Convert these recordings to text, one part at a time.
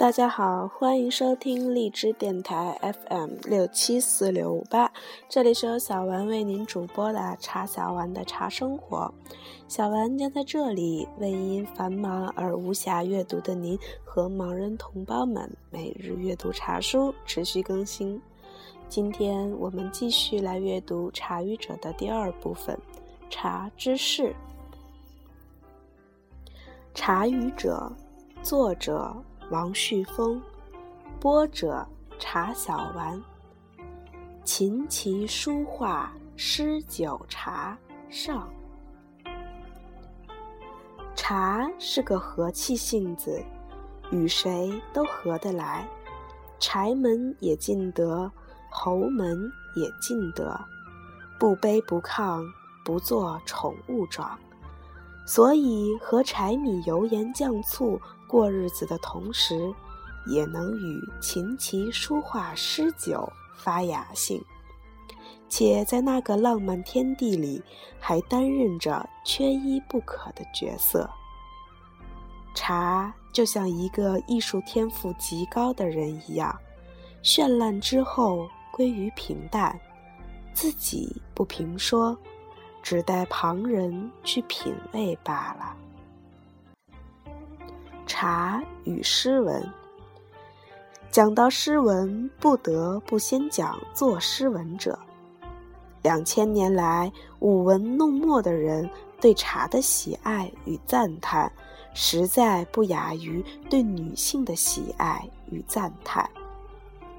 大家好，欢迎收听荔枝电台 FM 六七四六五八，这里是由小丸为您主播的茶小丸的茶生活。小丸将在这里为因繁忙而无暇阅读的您和盲人同胞们每日阅读茶书，持续更新。今天我们继续来阅读《茶语者》的第二部分——茶之事。《茶语者》，作者。王旭峰，播者茶小丸。琴棋书画诗酒茶上。茶是个和气性子，与谁都合得来，柴门也进得，侯门也进得，不卑不亢，不做宠物状。所以和柴米油盐酱醋过日子的同时，也能与琴棋书画诗酒发雅兴，且在那个浪漫天地里，还担任着缺一不可的角色。茶就像一个艺术天赋极高的人一样，绚烂之后归于平淡，自己不评说。只待旁人去品味罢了。茶与诗文，讲到诗文，不得不先讲作诗文者。两千年来，舞文弄墨的人对茶的喜爱与赞叹，实在不亚于对女性的喜爱与赞叹。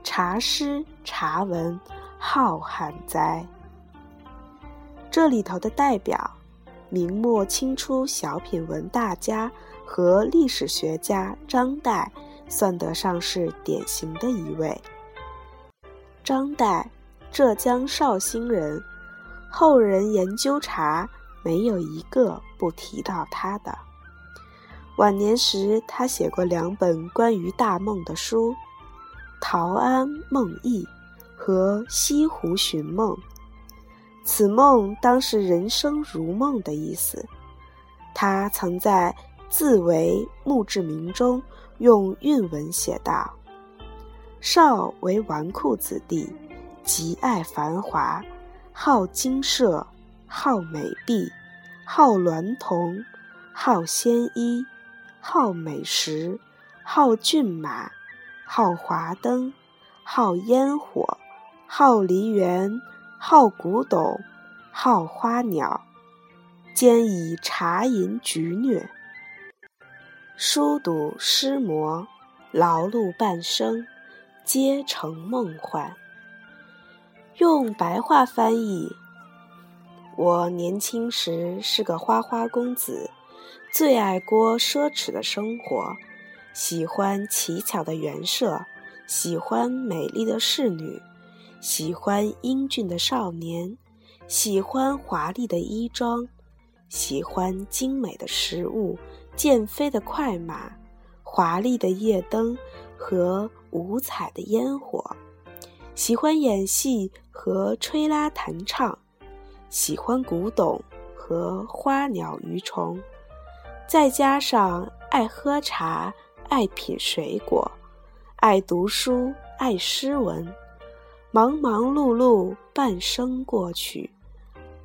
茶诗、茶文，浩瀚哉！这里头的代表，明末清初小品文大家和历史学家张岱，算得上是典型的一位。张岱，浙江绍兴人，后人研究茶，没有一个不提到他的。晚年时，他写过两本关于大梦的书，《陶庵梦忆》和《西湖寻梦》。此梦当是人生如梦的意思。他曾在《自为墓志铭》中用韵文写道：“少为纨绔子弟，极爱繁华，好金舍，好美婢，好娈童，好鲜衣，好美食，好骏马，好华灯，好烟火，好梨园。”好古董，好花鸟，兼以茶饮局虐。书读诗磨，劳碌半生，皆成梦幻。用白话翻译：我年轻时是个花花公子，最爱过奢侈的生活，喜欢奇巧的园舍，喜欢美丽的侍女。喜欢英俊的少年，喜欢华丽的衣装，喜欢精美的食物、健飞的快马、华丽的夜灯和五彩的烟火，喜欢演戏和吹拉弹唱，喜欢古董和花鸟鱼虫，再加上爱喝茶、爱品水果、爱读书、爱诗文。忙忙碌碌，半生过去，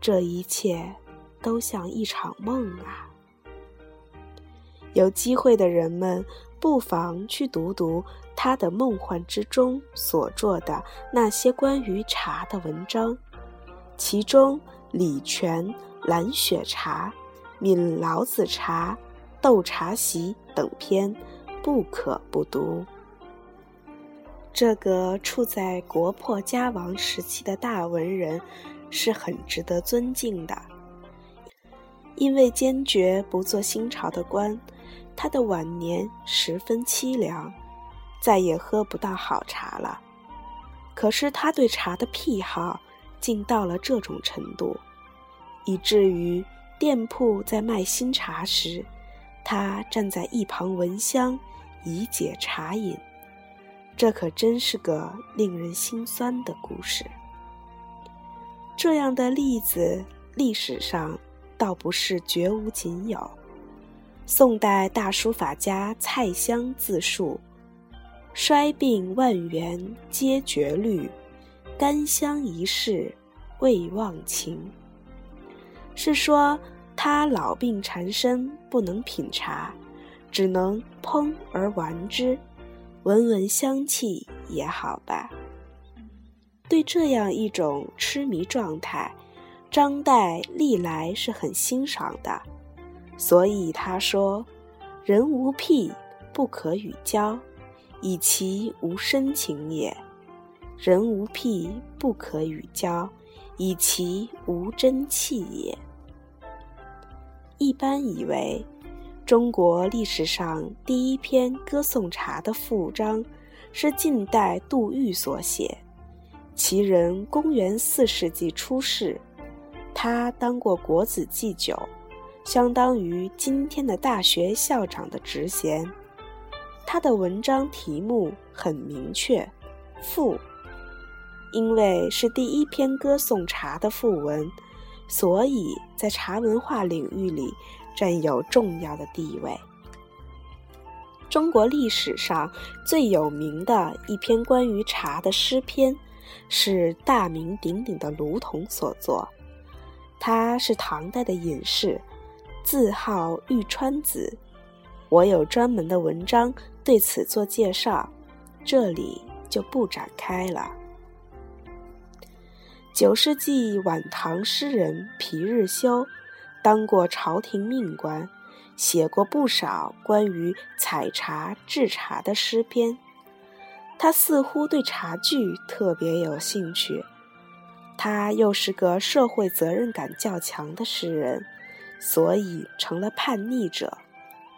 这一切都像一场梦啊！有机会的人们不妨去读读他的梦幻之中所做的那些关于茶的文章，其中《李泉》《蓝雪茶》《闽老子茶》《斗茶席》等篇不可不读。这个处在国破家亡时期的大文人，是很值得尊敬的。因为坚决不做新朝的官，他的晚年十分凄凉，再也喝不到好茶了。可是他对茶的癖好，竟到了这种程度，以至于店铺在卖新茶时，他站在一旁闻香，以解茶瘾。这可真是个令人心酸的故事。这样的例子，历史上倒不是绝无仅有。宋代大书法家蔡襄自述：“衰病万缘皆绝虑，甘香一世未忘情。是说他老病缠身，不能品茶，只能烹而玩之，闻闻香气也好吧。对这样一种痴迷状态，张岱历来是很欣赏的，所以他说：“人无癖，不可与交，以其无深情也；人无癖，不可与交，以其无真气也。”一般以为，中国历史上第一篇歌颂茶的赋章，是晋代杜预所写。其人公元四世纪出世，他当过国子祭酒，相当于今天的大学校长的职衔。他的文章题目很明确，《赋》，因为是第一篇歌颂茶的赋文，所以在茶文化领域里占有重要的地位。中国历史上最有名的一篇关于茶的诗篇。是大名鼎鼎的卢仝所作，他是唐代的隐士，字号玉川子。我有专门的文章对此做介绍，这里就不展开了。九世纪晚唐诗人皮日休，当过朝廷命官，写过不少关于采茶制茶的诗篇。他似乎对茶具特别有兴趣，他又是个社会责任感较强的诗人，所以成了叛逆者，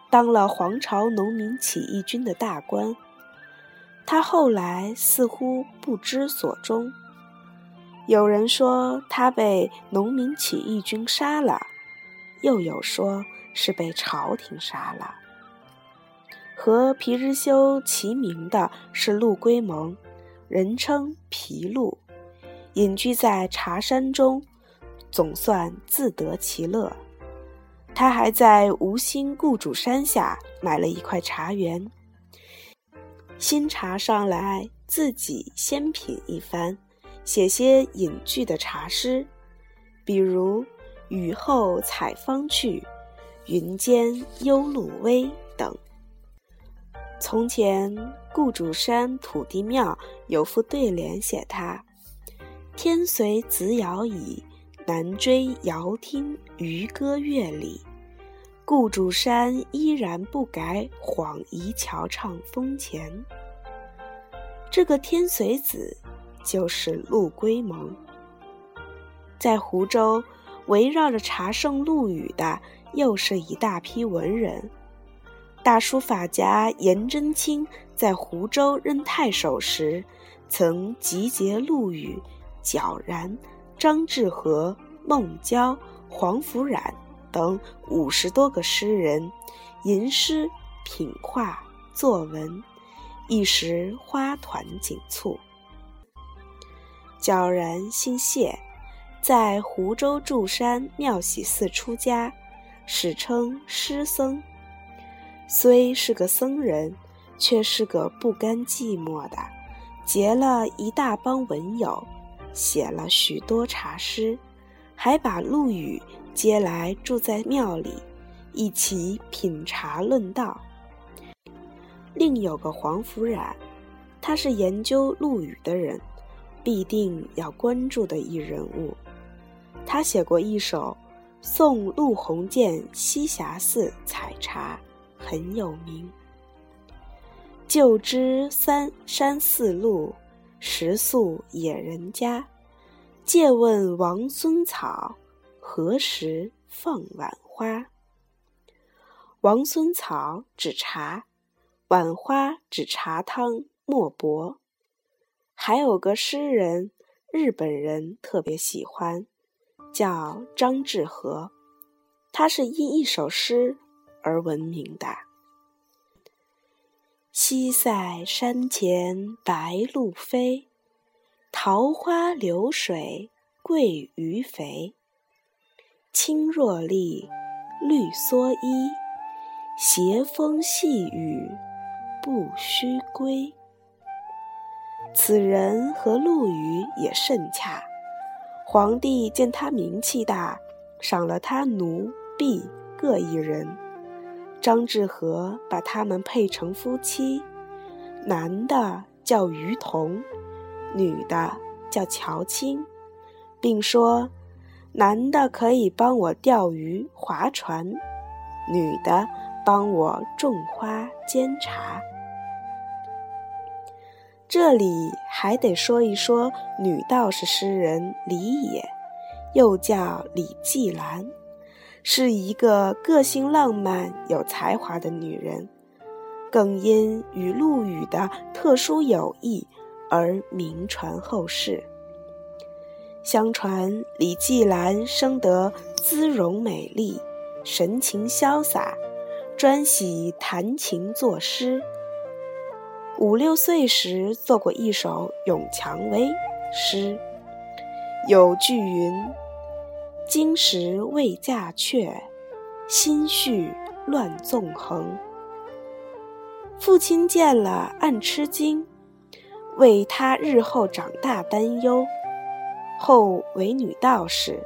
当了黄巢农民起义军的大官。他后来似乎不知所终，有人说他被农民起义军杀了，又有说是被朝廷杀了。和皮日休齐名的是陆龟蒙，人称皮陆，隐居在茶山中，总算自得其乐。他还在吴兴顾主山下买了一块茶园，新茶上来自己先品一番，写些隐句的茶诗，比如“雨后采芳去，云间幽露微”等。从前，顾主山土地庙有副对联，写他：“天随子尧矣，南追遥听渔歌乐里。顾主山依然不改，恍移桥唱风前。”这个天随子就是陆龟蒙。在湖州，围绕着茶圣陆羽的又是一大批文人。大书法家颜真卿在湖州任太守时，曾集结陆羽、皎然、张志和、孟郊、黄甫冉等五十多个诗人，吟诗、品画、作文，一时花团锦簇。皎然姓谢，在湖州祝山妙喜寺出家，史称诗僧。虽是个僧人，却是个不甘寂寞的，结了一大帮文友，写了许多茶诗，还把陆羽接来住在庙里，一起品茶论道。另有个黄福冉，他是研究陆羽的人，必定要关注的一人物。他写过一首《送陆鸿渐栖霞寺采茶》。很有名。旧知三山四路，食宿野人家。借问王孙草，何时放晚花？王孙草指茶，晚花指茶汤墨薄。还有个诗人，日本人特别喜欢，叫张志和，他是因一首诗。而闻名的。西塞山前白鹭飞，桃花流水鳜鱼肥。青箬笠，绿蓑衣，斜风细雨不须归。此人和陆羽也甚洽。皇帝见他名气大，赏了他奴婢各一人。张志和把他们配成夫妻，男的叫于同，女的叫乔青，并说。男的可以帮我钓鱼、划船，女的帮我种花、煎茶。这里还得说一说女道士诗人李野，又叫李季兰，是一个个性浪漫、有才华的女人，更因与陆羽的特殊友谊而名传后世。相传李季兰生得姿容美丽，神情潇洒，专喜弹琴作诗。五六岁时做过一首《咏蔷薇》诗，有句云：“今时未嫁却，心绪乱纵横。”父亲见了暗吃惊，为他日后长大担忧。后为女道士，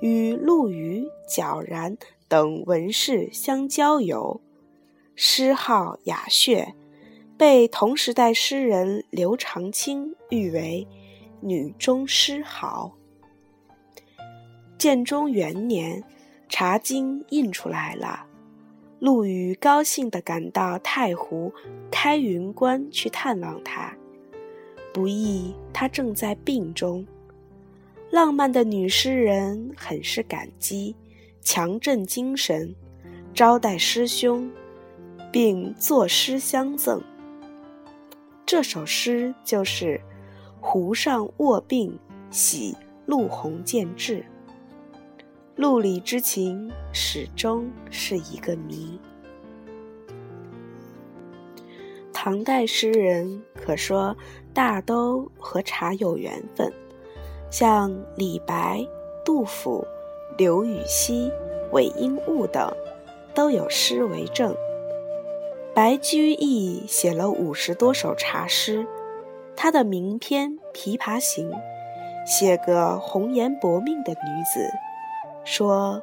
与陆羽、皎然等文士相交友，诗号雅谑，被同时代诗人刘长卿誉为“女中诗豪”。建中元年，《茶经》印出来了，陆羽高兴地赶到太湖开云观去探望他，不意他正在病中。浪漫的女诗人很是感激，强振精神，招待师兄，并作诗相赠。这首诗就是“湖上卧病喜陆鸿渐至”。陆里之情始终是一个谜。唐代诗人可说大都和茶有缘分。像李白、杜甫、刘禹锡、韦应物等，都有诗为证。白居易写了五十多首茶诗，他的名篇《琵琶行》，写个红颜薄命的女子，说：“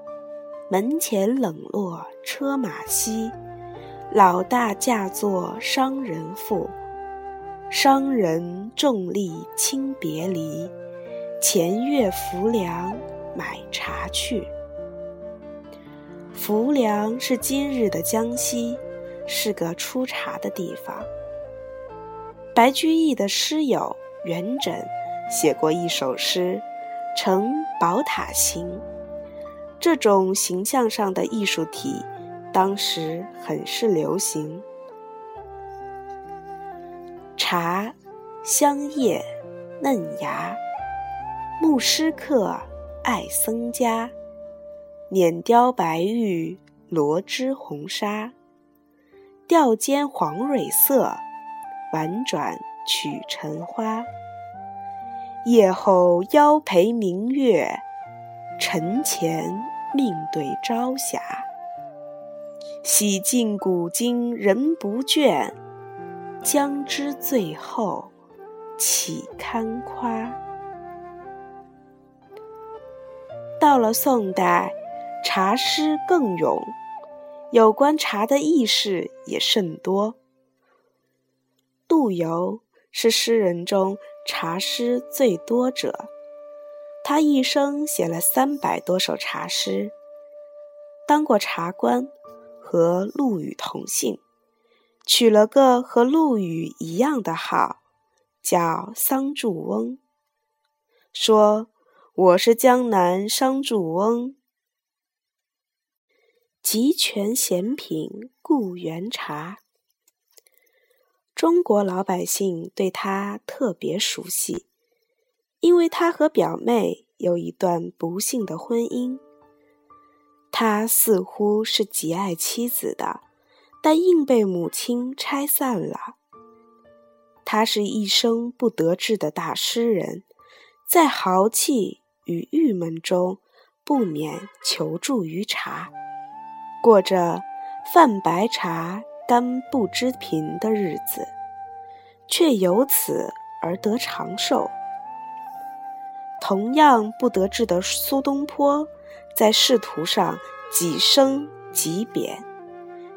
门前冷落车马稀，老大嫁作商人妇，商人重利轻别离。”前月浮梁买茶去。浮梁是今日的江西，是个出茶的地方。白居易的诗友元稹写过一首诗《呈宝塔行》，这种形象上的艺术体，当时很是流行。茶，香叶，嫩芽。牧师客，爱僧家，碾雕白玉，罗织红纱，吊尖黄蕊色，婉转曲尘花。夜后邀陪明月，晨前命对朝霞。洗尽古今人不倦，将知最后岂堪夸。到了宋代，茶诗更咏，有关茶的轶事也甚多。陆游是诗人中茶诗最多者，他一生写了三百多首茶诗。当过茶官，和陆羽同姓，取了个和陆羽一样的号，叫桑祝翁，说。我是江南商祝翁，集权贤品故园茶。中国老百姓对他特别熟悉，因为他和表妹有一段不幸的婚姻。他似乎是极爱妻子的，但硬被母亲拆散了。他是一生不得志的大诗人，在豪气。与郁闷中，不免求助于茶，过着饭白茶、甘不知贫的日子，却由此而得长寿。同样不得志的苏东坡，在仕途上几升几贬，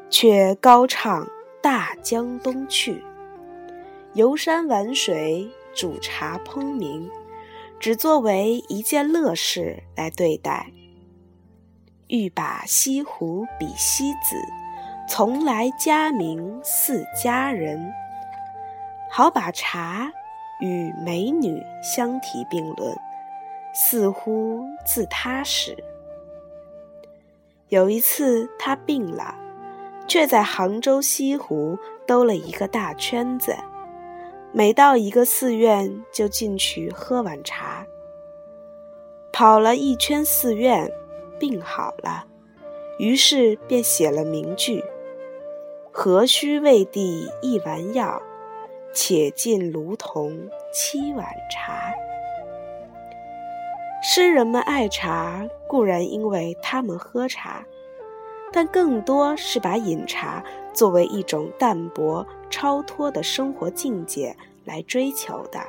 却高唱《大江东去》，游山玩水，煮茶烹茗，只作为一件乐事来对待。欲把西湖比西子，从来佳名似佳人。好把茶与美女相提并论，似乎自他始。有一次他病了，却在杭州西湖兜了一个大圈子，每到一个寺院就进去喝碗茶。跑了一圈寺院。病好了，于是便写了名句：“何须为帝一丸药，且尽卢同七碗茶。”诗人们爱茶，固然因为他们喝茶，但更多是把饮茶作为一种淡泊超脱的生活境界来追求的。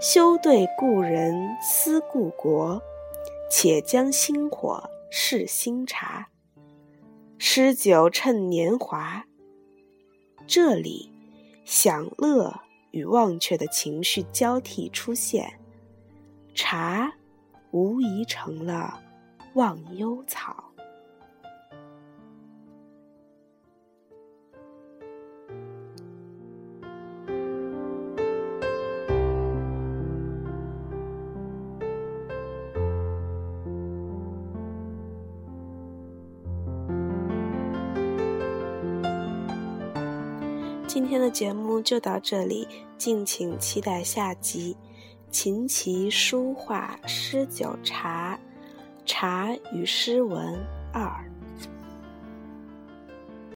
休对故人思故国。且将新火试新茶，诗酒趁年华。这里，享乐与忘却的情绪交替出现，茶无疑成了忘忧草。今天的节目就到这里，敬请期待下集《琴棋书画诗酒茶》，茶与诗文二。